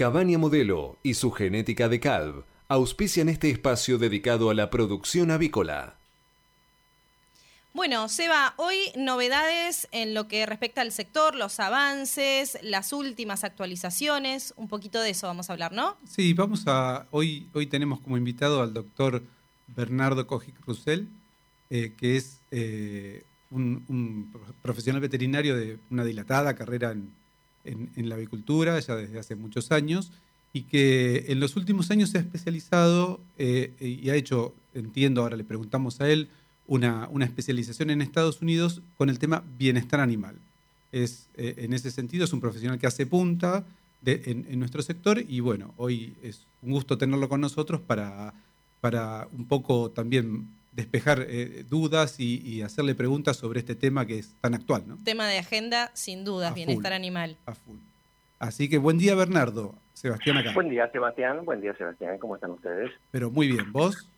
Cabaña Modelo y su genética de Calv auspician este espacio dedicado a la producción avícola. Bueno, Seba, hoy novedades en lo que respecta al sector, los avances, las últimas actualizaciones, un poquito de eso vamos a hablar, ¿no? Sí, vamos a. Hoy, hoy tenemos como invitado al doctor Bernardo Cojic Russell, eh, que es eh, un, profesional veterinario de una dilatada carrera en, la avicultura, ya desde hace muchos años, y que en los últimos años se ha especializado eh, y ha hecho, entiendo, ahora le preguntamos a él, una, especialización en Estados Unidos con el tema bienestar animal. Es, eh, en ese sentido es un profesional que hace punta en, nuestro sector y bueno, hoy es un gusto tenerlo con nosotros para, para un poco también despejar eh, dudas y, hacerle preguntas sobre este tema que es tan actual. ¿no? Tema de agenda, sin dudas, bienestar animal. A full. Así que buen día Bernardo, Sebastián acá. Buen día Sebastián, buen día Sebastián, ¿cómo están ustedes? Pero muy bien, ¿vos?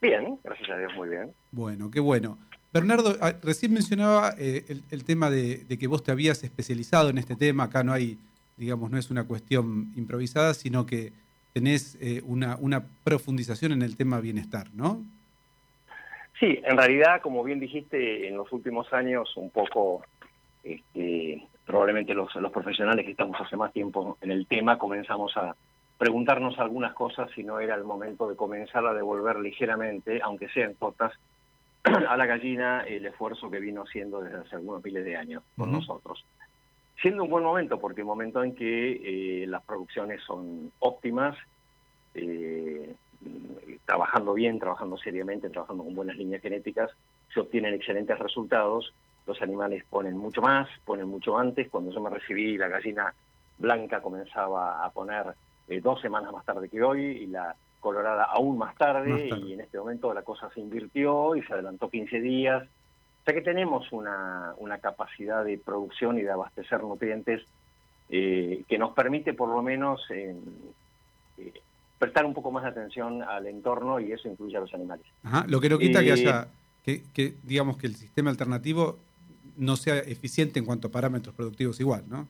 Bien, gracias a Dios, muy bien. Bueno, qué bueno. Bernardo, ah, recién mencionaba eh, el, tema de, que vos te habías especializado en este tema. Acá no hay, digamos, no es una cuestión improvisada, sino que tenés eh, una, una profundización en el tema bienestar, ¿no? Sí, en realidad, como bien dijiste, en los últimos años un poco, este, probablemente los, los profesionales que estamos hace más tiempo en el tema comenzamos a, preguntarnos algunas cosas si no era el momento de comenzar a devolver ligeramente, aunque sean cuotas, a la gallina el esfuerzo que vino haciendo desde hace algunos miles de años con nosotros. Siendo un buen momento, porque el momento en que eh, las producciones son óptimas, eh, trabajando bien, trabajando seriamente, trabajando con buenas líneas genéticas, se obtienen excelentes resultados, los animales ponen mucho más, ponen mucho antes, cuando yo me recibí la gallina blanca comenzaba a poner eh, dos semanas más tarde que hoy y la colorada aún más tarde, y en este momento la cosa se invirtió y se adelantó 15 días. O sea que tenemos una, una capacidad de producción y de abastecer nutrientes eh, que nos permite por lo menos eh, prestar un poco más de atención al entorno y eso incluye a los animales. Lo que no quita que haya, que, que digamos que el sistema alternativo no sea eficiente en cuanto a parámetros productivos igual, ¿no?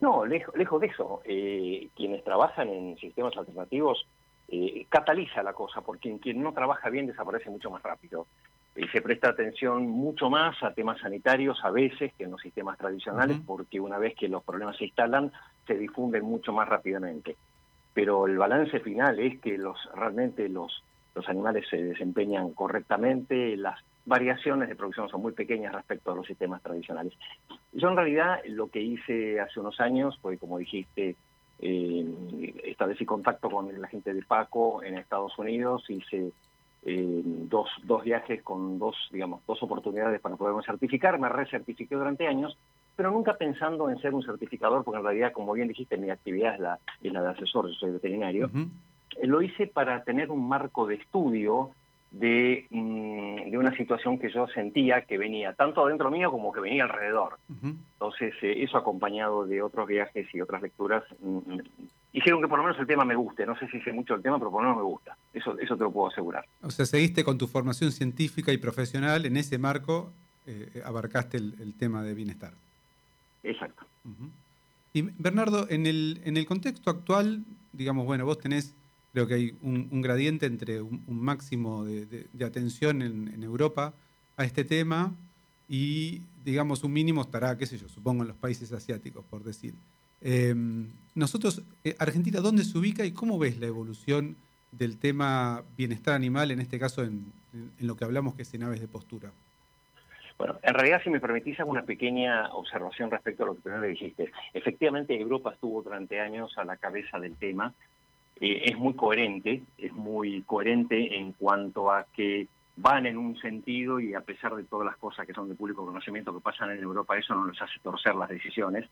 No, lejos, lejos de eso. Eh, quienes trabajan en sistemas alternativos eh, cataliza la cosa, porque quien no trabaja bien desaparece mucho más rápido. Y se presta atención mucho más a temas sanitarios a veces que en los sistemas tradicionales, porque una vez que los problemas se instalan, se difunden mucho más rápidamente. Pero el balance final es que los realmente los, los animales se desempeñan correctamente, las variaciones de producción son muy pequeñas respecto a los sistemas tradicionales. Yo en realidad lo que hice hace unos años fue, como dijiste, eh, establecí contacto con la gente de Paco en Estados Unidos, hice eh, dos, dos viajes con dos, digamos, dos oportunidades para poderme certificar, me recertifiqué durante años, pero nunca pensando en ser un certificador, porque en realidad, como bien dijiste, mi actividad es la, es la de asesor, yo soy veterinario. Lo hice para tener un marco de estudio de, mm, de, una situación que yo sentía que venía tanto adentro mío como que venía alrededor. Entonces, eh, eso acompañado de otros viajes y otras lecturas, mm, mm, hicieron que por lo menos el tema me guste. No sé si sé mucho el tema, pero por lo menos me gusta. Eso, eso te lo puedo asegurar. O sea, seguiste con tu formación científica y profesional, en ese marco eh, abarcaste el, tema de bienestar. Exacto. Y Bernardo, en el, en el contexto actual, digamos, bueno, vos tenés Creo que hay un, gradiente entre un, máximo de, atención en, Europa a este tema y, digamos, un mínimo estará, qué sé yo, supongo en los países asiáticos, por decir. Eh, nosotros, eh, Argentina, ¿dónde se ubica y cómo ves la evolución del tema bienestar animal, en este caso en, lo que hablamos que es en aves de postura? Bueno, en realidad, si me permitís, hago una pequeña observación respecto a lo que primero dijiste. Efectivamente, Europa estuvo durante años a la cabeza del tema, eh, es muy coherente, es muy coherente en cuanto a que van en un sentido y a pesar de todas las cosas que son de público conocimiento que pasan en Europa, eso no les hace torcer las decisiones,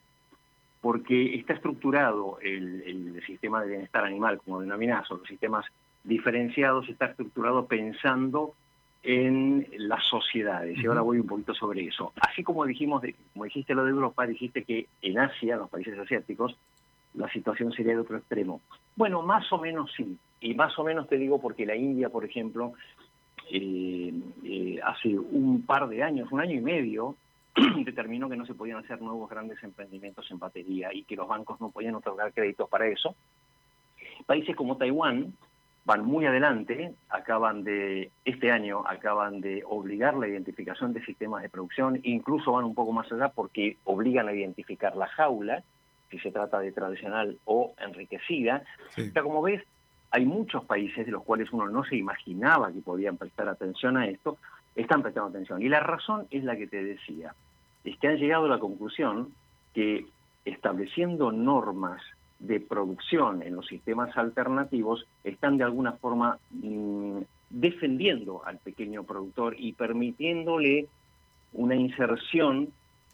porque está estructurado el, sistema de bienestar animal, como denominás, o los sistemas diferenciados, está estructurado pensando en las sociedades. Y ahora voy un poquito sobre eso. Así como dijimos, como dijiste lo de Europa, dijiste que en Asia, en los países asiáticos, la situación sería de otro extremo. Bueno, más o menos sí. Y más o menos te digo porque la India, por ejemplo, eh, eh, hace un par de años, un año y medio, determinó que no se podían hacer nuevos grandes emprendimientos en batería y que los bancos no podían otorgar créditos para eso. Países como Taiwán van muy adelante, acaban de, este año acaban de obligar la identificación de sistemas de producción, incluso van un poco más allá porque obligan a identificar la jaula, si se trata de tradicional o enriquecida. O sea, como ves, hay muchos países de los cuales uno no se imaginaba que podían prestar atención a esto, están prestando atención. Y la razón es la que te decía, es que han llegado a la conclusión que estableciendo normas de producción en los sistemas alternativos están de alguna forma mm, defendiendo al pequeño productor y permitiéndole una inserción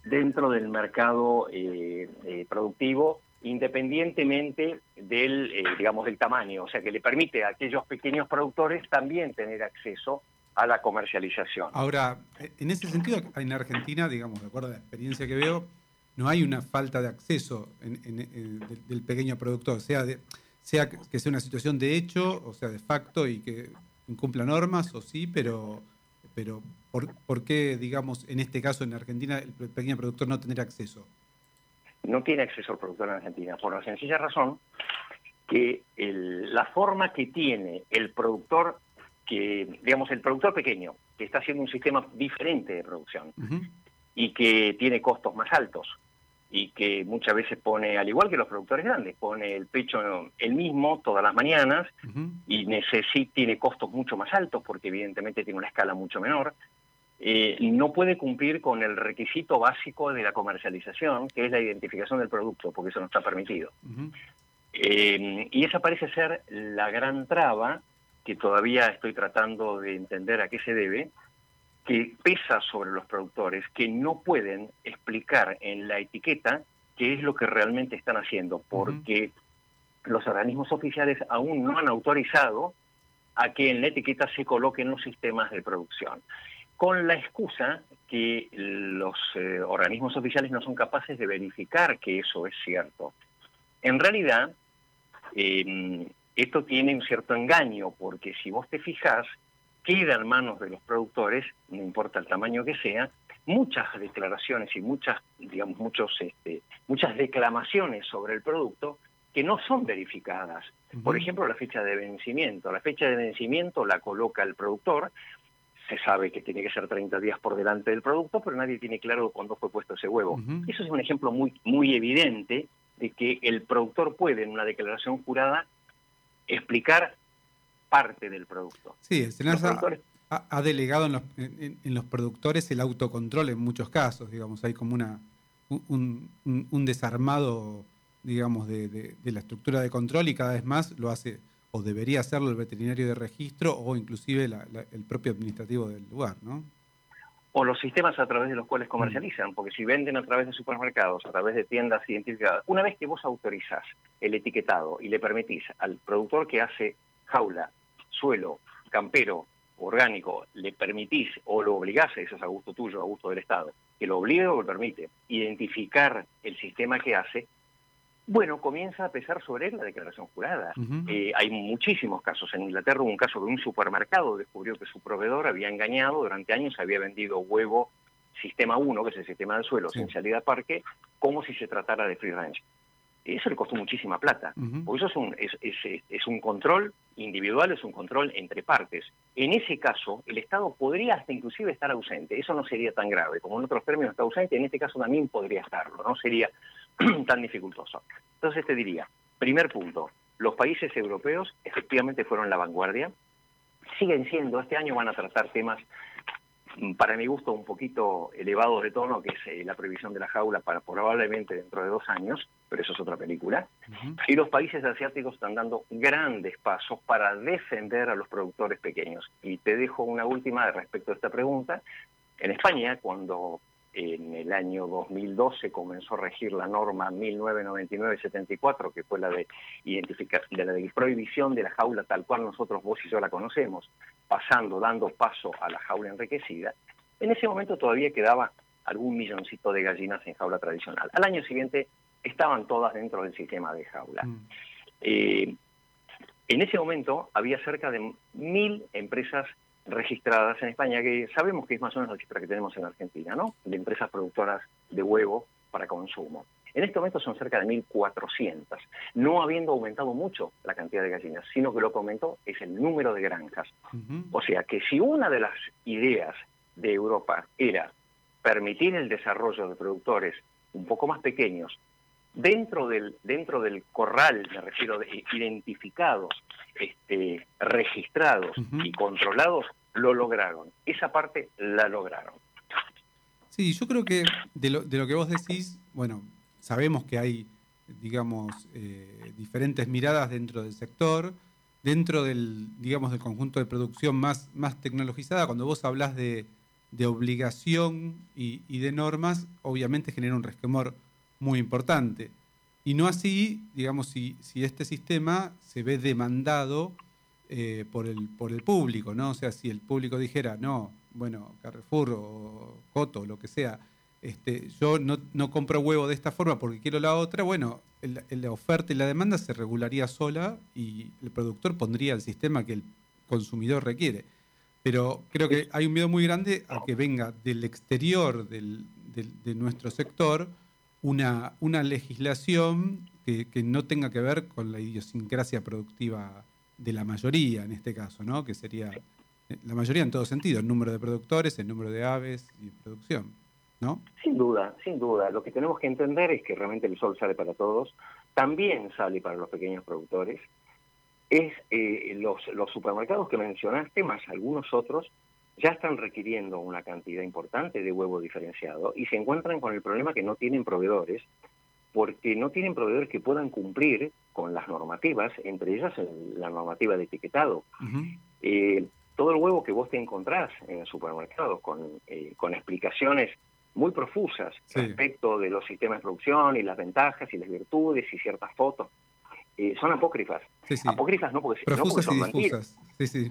dentro del mercado eh, eh, productivo independientemente del, eh, digamos, del tamaño, o sea, que le permite a aquellos pequeños productores también tener acceso a la comercialización. Ahora, en ese sentido, en Argentina, digamos, de acuerdo a la experiencia que veo, no hay una falta de acceso del pequeño productor, sea, de, sea que sea una situación de hecho, o sea, de facto y que incumpla normas, o sí, pero, pero ¿por, qué, digamos, en este caso en Argentina, el pequeño productor no tener acceso? No tiene acceso al productor en Argentina, por la sencilla razón que la forma que tiene el productor, que digamos el productor pequeño, que está haciendo un sistema diferente de producción y que tiene costos más altos, y que muchas veces pone, al igual que los productores grandes, pone el pecho el mismo todas las mañanas y necesita, tiene costos mucho más altos porque evidentemente tiene una escala mucho menor. Eh, no puede cumplir con el requisito básico de la comercialización, que es la identificación del producto, porque eso no está permitido. Eh, y esa parece ser la gran traba que todavía estoy tratando de entender a qué se debe, que pesa sobre los productores, que no pueden explicar en la etiqueta qué es lo que realmente están haciendo, porque los organismos oficiales aún no han autorizado a que en la etiqueta se coloquen los sistemas de producción, con la excusa que los eh, organismos oficiales no son capaces de verificar que eso es cierto. En realidad, em, esto tiene un cierto engaño, porque si vos te fijas, queda en manos de los productores, no importa el tamaño que sea, muchas declaraciones y muchas, digamos, muchos, este, muchas declamaciones sobre el producto que no son verificadas. Por ejemplo, la fecha de vencimiento. La fecha de vencimiento la coloca el productor. Se sabe que tiene que ser 30 días por delante del producto, pero nadie tiene claro cuándo fue puesto ese huevo. Eso es un ejemplo muy, muy evidente de que el productor puede, en una declaración jurada, explicar parte del producto. Sí, el SENASA ha, delegado en los, en, los, productores el autocontrol en muchos casos, digamos, hay como una un, un, desarmado, digamos, de, de, la estructura de control y cada vez más lo hace o debería hacerlo el veterinario de registro o inclusive el propio administrativo del lugar, ¿no? O los sistemas a través de los cuales comercializan, porque si venden a través de supermercados, a través de tiendas identificadas, una vez que vos autorizás el etiquetado y le permitís al productor que hace jaula suelo campero orgánico le permitís o lo obligás, eso es a gusto tuyo, a gusto del Estado, que lo obligue o lo permite, identificar el sistema que hace, bueno, comienza a pesar sobre él la declaración jurada. Eh, hay muchísimos casos. En Inglaterra hubo un caso de un supermercado descubrió que su proveedor había engañado, durante años había vendido huevo sistema 1, que es el sistema del suelo, sin salida a parque, como si se tratara de free range eso le costó muchísima plata, porque eso es un, es, es, un control individual, es un control entre partes. En ese caso, el Estado podría hasta inclusive estar ausente, eso no sería tan grave, como en otros términos está ausente, en este caso también podría estarlo, no sería tan dificultoso. Entonces te diría, primer punto, los países europeos efectivamente fueron la vanguardia, siguen siendo, este año van a tratar temas para mi gusto un poquito elevado de tono, que es eh, la previsión de la jaula para probablemente dentro de dos años, pero eso es otra película. Y los países asiáticos están dando grandes pasos para defender a los productores pequeños. Y te dejo una última respecto a esta pregunta. En España, cuando en el año 2012 comenzó a regir la norma 1999-74, que fue la de, de la de prohibición de la jaula tal cual nosotros vos y yo la conocemos, pasando, dando paso a la jaula enriquecida, en ese momento todavía quedaba algún milloncito de gallinas en jaula tradicional. Al año siguiente estaban todas dentro del sistema de jaula. Mm. Eh, en ese momento había cerca de mil empresas registradas en España, que sabemos que es más o menos la cifra que tenemos en Argentina, ¿no? De empresas productoras de huevo para consumo. En este momento son cerca de 1.400, no habiendo aumentado mucho la cantidad de gallinas, sino que lo que aumentó es el número de granjas. O sea que si una de las ideas de Europa era permitir el desarrollo de productores un poco más pequeños dentro del dentro del corral, me refiero de identificados, este, registrados y controlados, lo lograron. Esa parte la lograron. Sí, yo creo que de lo, de lo que vos decís, bueno, sabemos que hay, digamos, eh, diferentes miradas dentro del sector, dentro del, digamos, del conjunto de producción más, más tecnologizada, cuando vos hablas de, obligación y, de normas, obviamente genera un resquemor muy importante. Y no así, digamos, si, si este sistema se ve demandado eh, por, el, por el público, ¿no? O sea, si el público dijera, no, bueno, Carrefour o Coto, lo que sea, este, yo no, compro huevo de esta forma porque quiero la otra, bueno, la oferta y la demanda se regularía sola y el productor pondría el sistema que el consumidor requiere. Pero creo que hay un miedo muy grande a que venga del exterior de nuestro sector una, una legislación que, que, no tenga que ver con la idiosincrasia productiva de la mayoría en este caso, ¿no? que sería la mayoría en todo sentido, el número de productores, el número de aves y producción. Sin duda, sin duda. Lo que tenemos que entender es que realmente el sol sale para todos, también sale para los pequeños productores. Es eh, los, supermercados que mencionaste, más algunos otros, ya están requiriendo una cantidad importante de huevo diferenciado y se encuentran con el problema que no tienen proveedores, porque no tienen proveedores que puedan cumplir con las normativas, entre ellas la normativa de etiquetado. Eh, todo el huevo que vos te encontrás en el supermercado con, eh, con explicaciones muy profusas respecto de los sistemas de producción y las ventajas y las virtudes y ciertas fotos. Eh, son apócrifas. Apócrifas no porque, no porque son mentiras.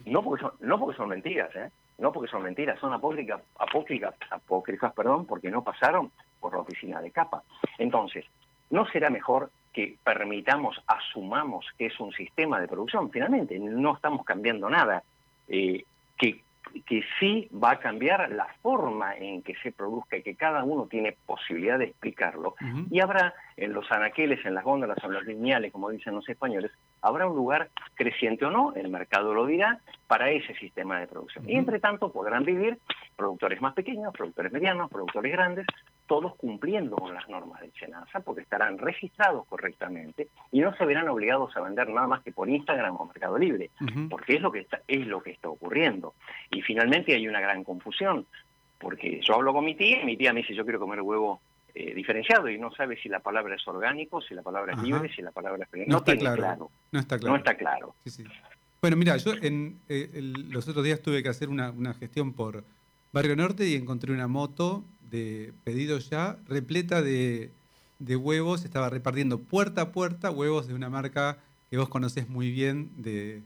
No, porque son, no porque son mentiras, ¿eh? No porque son mentiras, son apócrifas, apócrifas, apócrifas, perdón, porque no pasaron por la oficina de capa. Entonces, ¿no será mejor que permitamos, asumamos que es un sistema de producción? Finalmente, no estamos cambiando nada. Eh, que sí va a cambiar la forma en que se produzca y que cada uno tiene posibilidad de explicarlo. Y habrá en los anaqueles, en las góndolas o en los lineales, como dicen los españoles, habrá un lugar creciente o no, el mercado lo dirá, para ese sistema de producción. Y entre tanto podrán vivir productores más pequeños, productores medianos, productores grandes, todos cumpliendo con las normas de SENASA, porque estarán registrados correctamente y no se verán obligados a vender nada más que por Instagram o Mercado Libre, porque es lo que está, es lo que está ocurriendo. Y finalmente hay una gran confusión, porque yo hablo con mi tía y mi tía me dice yo quiero comer huevo eh, diferenciado y no sabe si la palabra es orgánico, si la palabra es libre, si la palabra es... No, está claro. No está claro. No está claro. Bueno, mira, yo en, eh, los otros días tuve que hacer una, una gestión por Barrio Norte y encontré una moto de pedido ya repleta de, huevos. Estaba repartiendo puerta a puerta huevos de una marca que vos conocés muy bien de,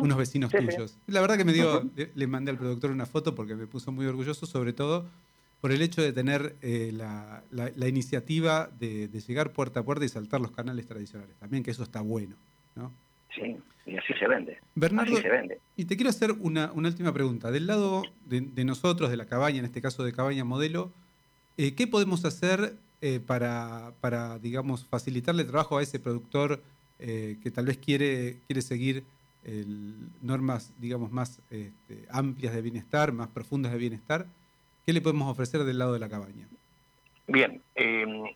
unos vecinos tuyos. La verdad que me dio, le, mandé al productor una foto porque me puso muy orgulloso, sobre todo por el hecho de tener eh, la, la, iniciativa de, llegar puerta a puerta y saltar los canales tradicionales. También que eso está bueno. ¿no? Sí, y así se vende. Bernardo, y te quiero hacer una, última pregunta. Del lado de, nosotros, de la cabaña, en este caso de cabaña modelo, eh, ¿qué podemos hacer eh, para, para, digamos, facilitarle trabajo a ese productor eh, que tal vez quiere, quiere seguir normas, digamos, más este, amplias de bienestar, más profundas de bienestar? ¿Qué le podemos ofrecer del lado de la cabaña? Bien,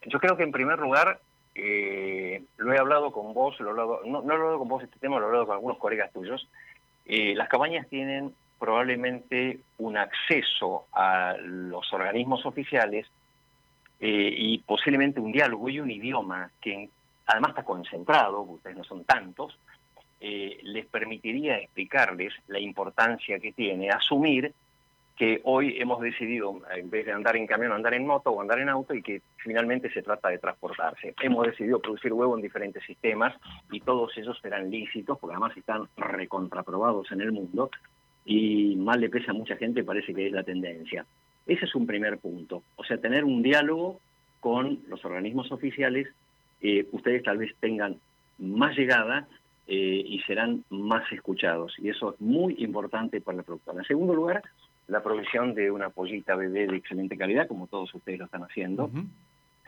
yo creo que en primer lugar eh, lo he hablado con vos, lo he hablado, no, lo he hablado con vos este tema, lo he hablado con algunos colegas tuyos. Eh, las cabañas tienen probablemente un acceso a los organismos oficiales eh, y posiblemente un diálogo y un idioma que además está concentrado, ustedes no son tantos, les permitiría explicarles la importancia que tiene asumir que hoy hemos decidido, en vez de andar en camión, andar en moto o andar en auto y que finalmente se trata de transportarse. Hemos decidido producir huevo en diferentes sistemas y todos ellos serán lícitos porque además están recontraprobados en el mundo y mal le pesa a mucha gente, parece que es la tendencia. Ese es un primer punto, o sea, tener un diálogo con los organismos oficiales, eh, ustedes tal vez tengan más llegada eh, y serán más escuchados. Y eso es muy importante para la productora. En segundo lugar, la provisión de una pollita bebé de excelente calidad, como todos ustedes lo están haciendo.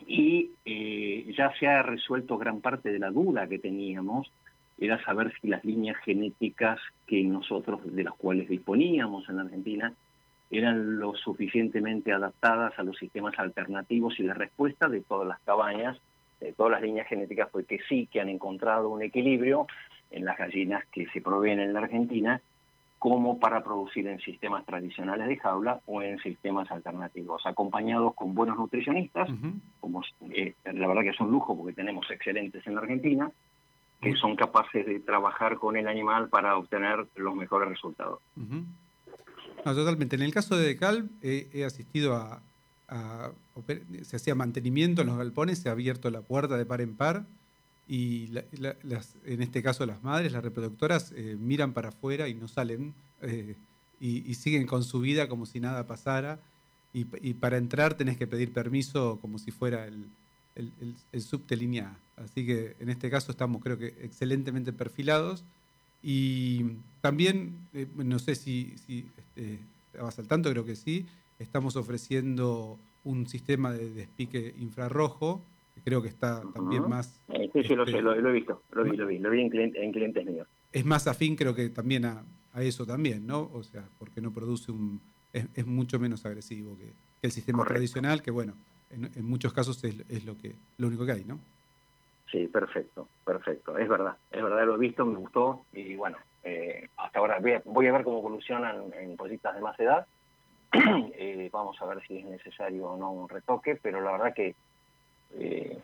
Y eh, ya se ha resuelto gran parte de la duda que teníamos, era saber si las líneas genéticas que nosotros, de las cuales disponíamos en la Argentina, eran lo suficientemente adaptadas a los sistemas alternativos y la respuesta de todas las cabañas, de todas las líneas genéticas fue que sí, que han encontrado un equilibrio en las gallinas que se provienen en la Argentina como para producir en sistemas tradicionales de jaula o en sistemas alternativos, acompañados con buenos nutricionistas, como eh, la verdad que es un lujo porque tenemos excelentes en la Argentina, que son capaces de trabajar con el animal para obtener los mejores resultados. No, totalmente. En el caso de Decal, he asistido a, se hacía mantenimiento en los galpones, se ha abierto la puerta de par en par y en este caso las madres, las reproductoras, eh, miran para afuera y no salen eh, y, siguen con su vida como si nada pasara. Y, para entrar tenés que pedir permiso como si fuera el, el, subte línea Así que en este caso estamos creo que excelentemente perfilados. Y también, eh, no sé si, si este, estabas al tanto, creo que sí, estamos ofreciendo un sistema de despique infrarrojo creo que está también más... Eh, sí, sí, lo, este, sé, lo, he visto, lo vi, lo vi, lo vi en, clientes míos. Es más afín creo que también a, eso también, ¿no? O sea, porque no produce un... es, mucho menos agresivo que, el sistema tradicional, que bueno, en, muchos casos es, lo, que, lo único que hay, ¿no? Sí, perfecto, perfecto, es verdad, es verdad, lo he visto, me gustó y bueno, eh, hasta ahora voy a, ver cómo evolucionan en cositas de más edad, eh, vamos a ver si es necesario o no un retoque, pero la verdad que eh,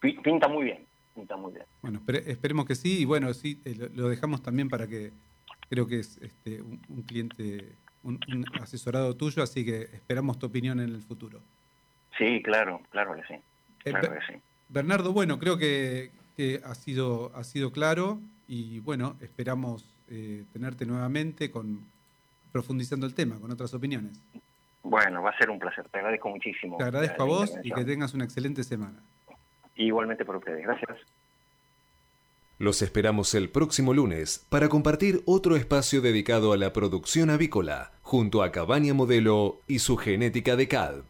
pinta muy bien, pinta muy bien. Bueno, esperemos que sí, y bueno, sí, eh, lo dejamos también para que creo que es este, un, cliente, un, asesorado tuyo, así que esperamos tu opinión en el futuro. Sí, claro, claro que sí. Eh, claro que sí. Bernardo, bueno, creo que, ha, sido, ha sido claro y bueno, esperamos tenerte nuevamente con profundizando el tema, con otras opiniones. Bueno, va a ser un placer. Te agradezco muchísimo. Te agradezco a vos y que tengas una excelente semana. Igualmente por ustedes. Gracias. Los esperamos el próximo lunes para compartir otro espacio dedicado a la producción avícola junto a Cabaña Modelo y su genética de CAD.